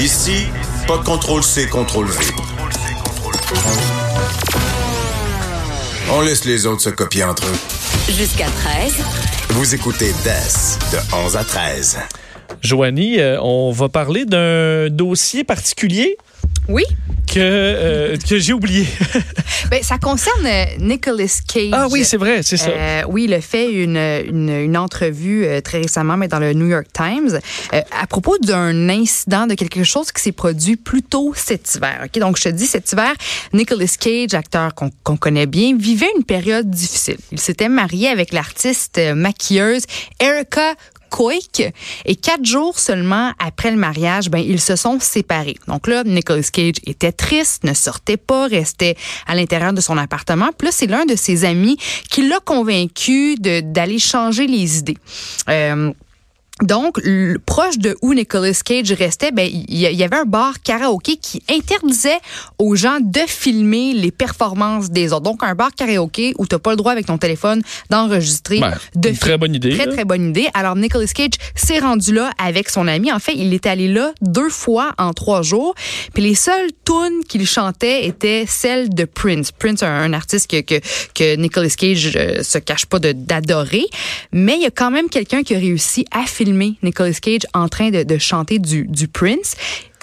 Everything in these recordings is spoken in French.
Ici, pas de contrôle C, contrôle V. On laisse les autres se copier entre eux. Jusqu'à 13. Vous écoutez DES de 11 à 13. Joanie, euh, on va parler d'un dossier particulier Oui. Que, euh, que j'ai oublié. Ben, ça concerne euh, Nicolas Cage. ah oui, c'est vrai, c'est ça. Euh, oui, il a fait une, une, une entrevue euh, très récemment, mais dans le New York Times, à propos d'un incident, de quelque chose qui s'est produit plus tôt cet hiver. Ok, Donc, je te dis, cet hiver, Nicolas Cage, acteur qu'on qu'on connaît bien, vivait une période difficile. Il s'était marié avec l'artiste maquilleuse Erica Koik. Et quatre jours seulement après le mariage, ben, ils se sont séparés. Donc là, Nicolas Cage était triste, ne sortait pas, restait à l'intérieur de son appartement. Puis là, c'est l'un de ses amis qui l'a convaincu d'aller changer les idées. Euh, donc, le- proche de où Nicolas Cage restait, ben il y, y avait un bar karaoké qui interdisait aux gens de filmer les performances des autres. Donc, un bar karaoké où tu pas le droit avec ton téléphone d'enregistrer. Ben, de une très bonne idée, Très, là. très bonne idée. Alors, Nicolas Cage s'est rendu là avec son ami. En fait, il est allé là deux fois en trois jours. Puis les seules tunes qu'il chantait étaient celles de Prince. Prince, un, un artiste que, que, que Nicolas Cage euh, se cache pas de- d'adorer. Mais il y a quand même quelqu'un qui a réussi à filmer Nicolas Cage en train de, de chanter du, du Prince.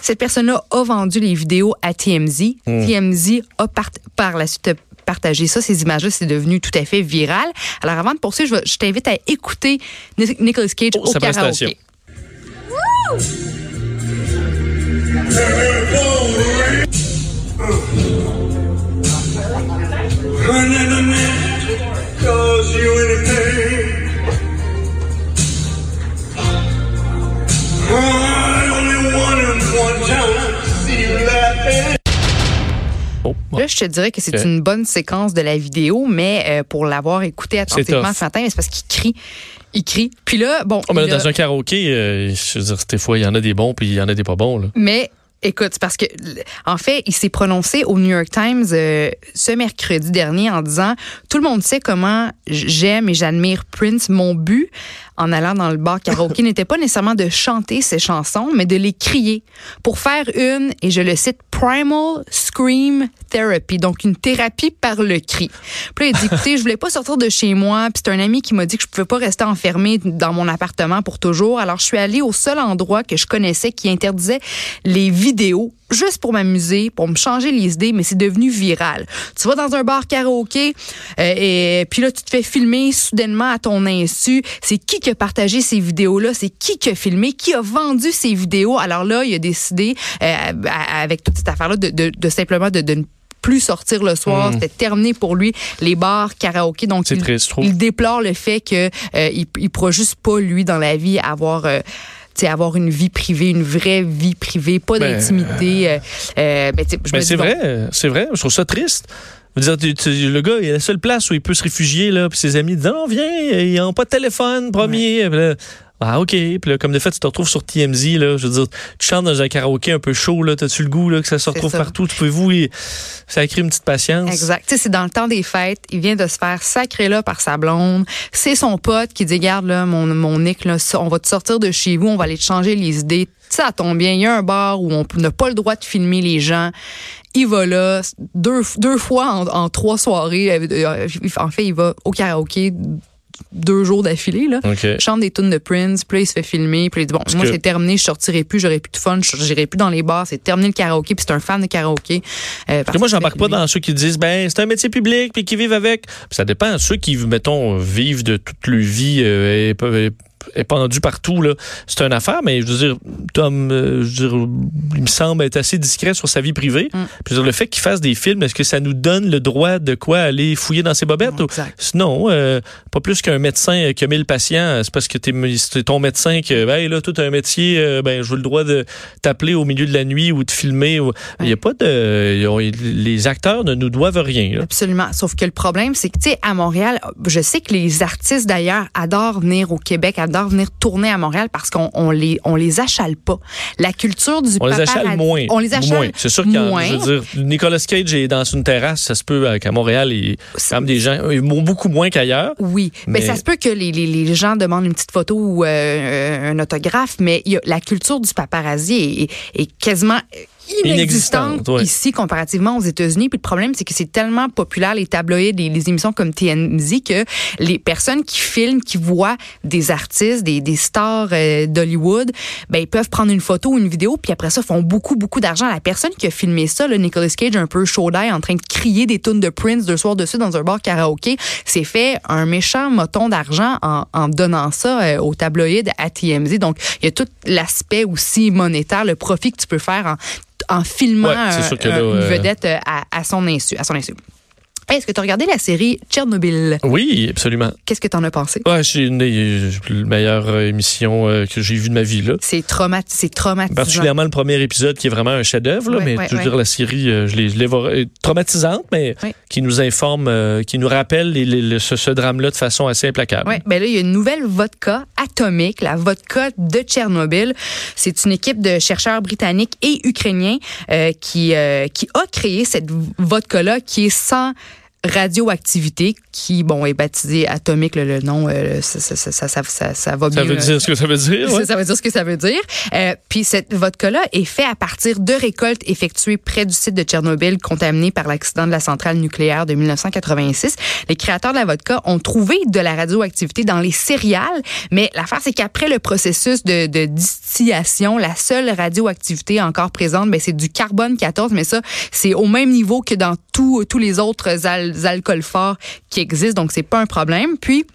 Cette personne-là a vendu les vidéos à TMZ. TMZ a part- par la suite partagé ça, ces images-là, c'est devenu tout à fait viral. Alors avant de poursuivre, je, vais- je t'invite à écouter Ni- Nicolas Cage Oh, au sa prestation. karaoké. Cause you anything. Là, je te dirais que c'est Ok. une bonne séquence de la vidéo, mais euh, pour l'avoir écouté attentivement ce matin, c'est parce qu'il crie. Il crie. Puis là, bon. Oh, mais là, il a- dans un karaoké, euh, je veux dire, des fois, il y en a des bons puis il y en a des pas bons. Là. Mais écoute, parce que en fait, il s'est prononcé au New York Times euh, ce mercredi dernier en disant tout le monde sait comment j'aime et j'admire Prince. Mon but en allant dans le bar karaoké n'était pas nécessairement de chanter ses chansons, mais de les crier pour faire une et je le cite primal scream therapy, donc une thérapie par le cri. Puis là, il dit écoutez, je voulais pas sortir de chez moi, puis c'est un ami qui m'a dit que je pouvais pas rester enfermé dans mon appartement pour toujours. Alors je suis allée au seul endroit que je connaissais qui interdisait les vidéos juste pour m'amuser, pour me changer les idées, mais c'est devenu viral. Tu vas dans un bar karaoké euh, et puis là tu te fais filmer soudainement à ton insu. C'est qui qui a partagé ces vidéos-là? C'est qui qui a filmé? Qui a vendu ces vidéos? Alors là, il a décidé euh, avec toute cette affaire-là de, de- de simplement de, de ne plus sortir le soir, c'était terminé pour lui les bars karaoké donc Hmm. Il, triste, déplore le fait que euh, il, il pourra juste pas lui dans la vie avoir euh, avoir une vie privée, une vraie vie privée, pas Ben, d'intimité. euh, euh, ben, je Ben, c'est bon, vrai, euh, c'est vrai. Je trouve ça triste. Dire, le gars, il a la seule place où il peut se réfugier, là, puis ses amis disent Non, viens, ils n'ont pas de téléphone, premier. Ah, OK. Puis là, comme de fait, tu te retrouves sur TMZ, là. Je veux dire, tu chantes dans un karaoké un peu chaud, là. T'as-tu le goût, là, que ça se retrouve ça. partout? Tu peux-vous, et ça crée une petite patience. Exact. Tu sais, c'est dans le temps des fêtes. Il vient de se faire sacrer là par sa blonde. C'est son pote qui dit, garde là, mon, mon Nick, là, on va te sortir de chez vous, on va aller te changer les idées. Ça tombe bien. Il y a un bar où on n'a pas le droit de filmer les gens. Il va là deux, deux fois en, en trois soirées. Euh, euh, En fait, il va au karaoké deux jours d'affilée. Là. OK. chante des tunes de Prince, puis là, il se fait filmer, puis il dit bon, moi que- c'est terminé, je sortirai plus, j'aurai plus de fun, je j'irai plus dans les bars, c'est terminé le karaoké, puis c'est un fan de karaoké. euh, parce que moi, j'embarque pas dans ceux qui disent, ben, c'est un métier public, puis qui vivent avec. Ça dépend. Ceux qui, mettons, vivent de toute leur vie, euh, et peuvent- épandu partout. là. C'est une affaire, mais je veux dire, Tom, euh, je veux dire, il me semble être assez discret sur sa vie privée. Mm. Puis je veux dire, le fait qu'il fasse des films, est-ce que ça nous donne le droit de quoi aller fouiller dans ses bobettes? ou- Exact. Sinon, euh, pas plus qu'un médecin qui a mis le patient, c'est parce que t'es, c'est ton médecin que, ben hey, là, tout un métier, euh, ben, je veux le droit de t'appeler au milieu de la nuit ou de filmer. ou- Il y a pas de, les acteurs ne nous doivent rien. là. Absolument. Sauf que le problème, c'est que, tu sais, à Montréal, je sais que les artistes, d'ailleurs, adorent venir au Québec, adorent venir tourner à Montréal parce qu'on on les, on les achale pas. La culture du On les achale moins. On les achale moins. C'est sûr qu'il y en moins. je veux dire, Nicolas Cage est dans une terrasse, ça se peut euh, qu'à Montréal, il y quand même des gens, beaucoup moins qu'ailleurs. Oui, mais, Mais- ça se peut que les, les, les gens demandent une petite photo ou euh, un autographe, mais y a, la culture du paparazzi est, est- est quasiment inexistante Inexistante, ouais. ici comparativement aux États-Unis. Puis le problème, c'est que c'est tellement populaire les tabloïds, les, les émissions comme TMZ que les personnes qui filment, qui voient des artistes, des, des stars euh, d'Hollywood, ben ils peuvent prendre une photo ou une vidéo, puis après ça font beaucoup beaucoup d'argent. La personne qui a filmé ça, le Nicolas Cage, un peu chaud d'ail, en train de crier des tunes de Prince deux soirs dessus dans un bar karaoké, s'est fait un méchant moton d'argent en, en donnant ça euh, au tabloïd à TMZ. Donc il y a tout l'aspect aussi monétaire, le profit que tu peux faire en en filmant Ouais, là, une euh, vedette euh, à, à son insu. À son insu. Hey, Est-ce que tu as regardé la série Tchernobyl? Oui, absolument. Qu'est-ce que tu en as pensé? Ouais, c'est une des euh, meilleures euh, émissions euh, que j'ai vues de ma vie, là. C'est trauma c'est traumatisant. Particulièrement le premier épisode qui est vraiment un chef-d'œuvre, là, Ouais, mais ouais, je veux dire, la série, euh, je l'ai, je l'ai voir- traumatisante, mais qui nous informe, euh, qui nous rappelle les- les- le- ce, ce drame-là de façon assez implacable. Ouais, ben là, il y a une nouvelle vodka atomique, la vodka de Tchernobyl. C'est une équipe de chercheurs britanniques et ukrainiens euh, qui, qui a créé cette vodka-là qui est sans radioactivité, qui, bon, est baptisée atomique, le, le nom, euh, ça, ça, ça, ça, ça, ça, ça va Ça bien. veut euh, dire ce que ça veut dire, ouais. Ça, ça veut dire ce que ça veut dire. Euh, puis cette vodka-là est faite à partir de récoltes effectuées près du site de Tchernobyl contaminé par l'accident de la centrale nucléaire de 1986. Les créateurs de la vodka ont trouvé de la radioactivité dans les céréales, mais l'affaire c'est qu'après le processus de, de distillation, la seule radioactivité encore présente, ben, c'est du carbone 14, mais ça c'est au même niveau que dans tous tous les autres al- alcools forts qui existent, donc c'est pas un problème. Puis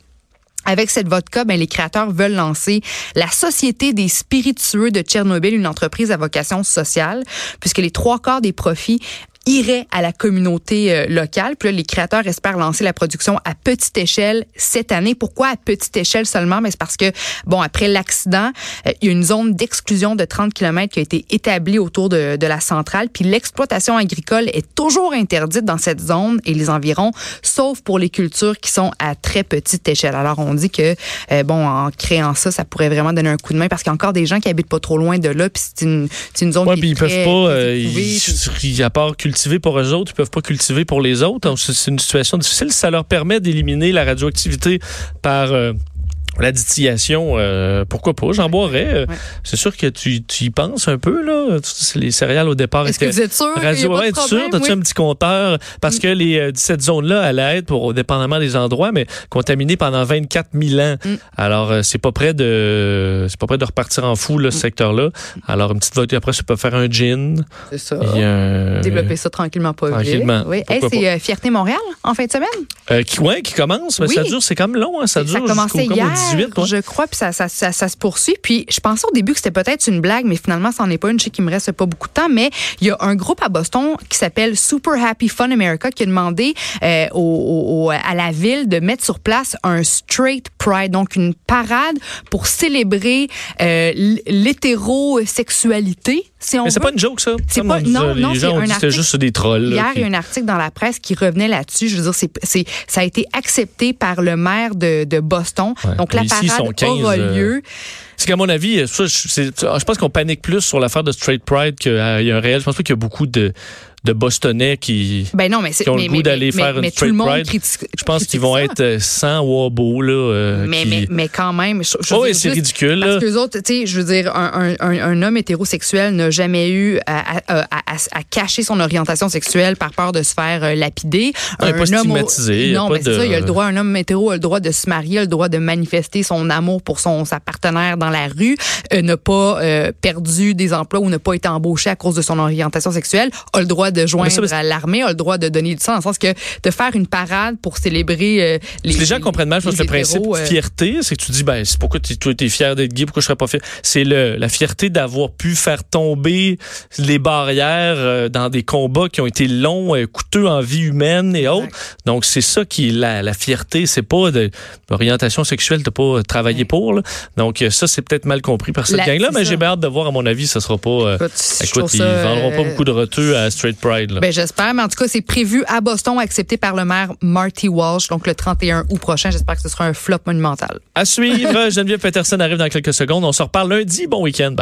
avec cette vodka, ben, les créateurs veulent lancer la Société des spiritueux de Tchernobyl, une entreprise à vocation sociale, puisque les trois quarts des profits iraient à la communauté euh, locale. Puis là, les créateurs espèrent lancer la production à petite échelle cette année. Pourquoi à petite échelle seulement? Mais c'est parce que, bon, après l'accident, euh, il y a une zone d'exclusion de 30 km qui a été établie autour de, de la centrale. Puis l'exploitation agricole est toujours interdite dans cette zone et les environs, sauf pour les cultures qui sont à très petite échelle. Alors, on dit que, euh, bon, en créant ça, ça pourrait vraiment donner un coup de main parce qu'il y a encore des gens qui habitent pas trop loin de là. Puis c'est une, une zone Ouais, qui est ils peuvent très- pas, à part cultiver pour eux autres, ils peuvent pas cultiver pour les autres. C'est une situation difficile. Ça leur permet d'éliminer la radioactivité par euh, la distillation. euh, pourquoi pas? J'en boirais. Euh, Ouais. C'est sûr que tu, tu y penses un peu, là. Tu Les céréales au départ Est-ce que vous êtes sûr? a Radio, ouais, être sûr, t'as-tu Oui. Mm. un petit compteur? Parce que les, euh, cette zone-là allait être, pour, dépendamment des endroits, mais contaminée pendant 24 000 ans. Mm. Alors, c'est pas près de, c'est pas près de repartir en fou, là, Mm. ce secteur-là. Alors, une petite vodka, après, ça peut faire un gin. C'est ça. A Développer ça tranquillement, pas vite. Tranquillement, Oui. Hey, c'est euh, Fierté Montréal en fin de semaine? Qui, ouais, qui commence, mais Oui. ça dure, c'est comme long, hein, ça dure ça jusqu'au commençait comme au hier, 18. ouais. je crois, puis ça, ça, ça, ça se poursuit. Puis je pensais au début que c'était peut-être une blague, mais finalement, c'en est pas une. Je sais qu'il me reste pas beaucoup de temps, mais il y a un groupe à Boston qui s'appelle Super Happy Fun America qui a demandé euh, à la ville de mettre sur place un straight pride, donc une parade pour célébrer euh, l'hétérosexualité, on Mais c'est pas une joke, ça. C'est pas- non, non, c'est un article- juste des trolls. Hier, il y a un article dans la presse qui revenait là-dessus. Je veux dire, c'est, c'est, ça a été accepté par le maire de, de Boston. Ouais. Donc, la Ici, parade sont 15, aura euh, lieu. C'est qu'à mon avis, ça, je, c'est- je pense qu'on panique plus sur l'affaire de Straight Pride qu'il y a un réel. Je pense pas qu'il y a beaucoup de, de Bostonnais qui, Ben non, mais c'est qui ont mais, le goût d'aller faire mais une tout le Straight monde Pride. critique- Je pense qu'ils vont ça. être euh, sans wabo, là. euh, Mais, qui- mais, mais quand même, je, je Oh, c'est ridicule, là. Parce que autres, tu sais, je veux dire, un, un, un, un homme hétérosexuel n'a jamais eu à, à, à, cacher son orientation sexuelle par peur de se faire euh, lapider. Non, est pas homme stigmatisé, Non, mais c'est de- ça, il a le droit, un homme hétéro a le droit de se marier, a le droit de manifester son amour pour son sa partenaire dans la rue, euh, n'a pas euh, perdu des emplois ou n'a pas été embauché à cause de son orientation sexuelle, a le droit de joindre ça, à l'armée, a le droit de donner du sang, dans le sens que de faire une parade pour célébrer euh, les. Les gens comprennent mal, je pense, le principe de euh, fierté, c'est que tu dis, ben, c'est pourquoi tu t'es fier d'être gay, pourquoi je serais pas fier? C'est la fierté d'avoir pu faire tomber les barrières euh, dans des combats qui ont été longs, euh, coûteux en vie humaine et autres. Donc, c'est ça qui est la, la fierté. C'est pas de l'orientation sexuelle, t'as pas travaillé pour, là. Donc, ça, c'est peut-être mal compris par cette gang-là, mais j'ai hâte de voir, à mon avis, ça sera pas, euh, Écoute, écoute, ils vendront pas beaucoup de reteux à Straight Pride, là. Ben, j'espère, mais en tout cas, c'est prévu à Boston, accepté par le maire Marty Walsh, donc le 31 août prochain. J'espère que ce sera un flop monumental. À suivre, Geneviève Peterson arrive dans quelques secondes. On se reparle lundi. Bon week-end. Bye.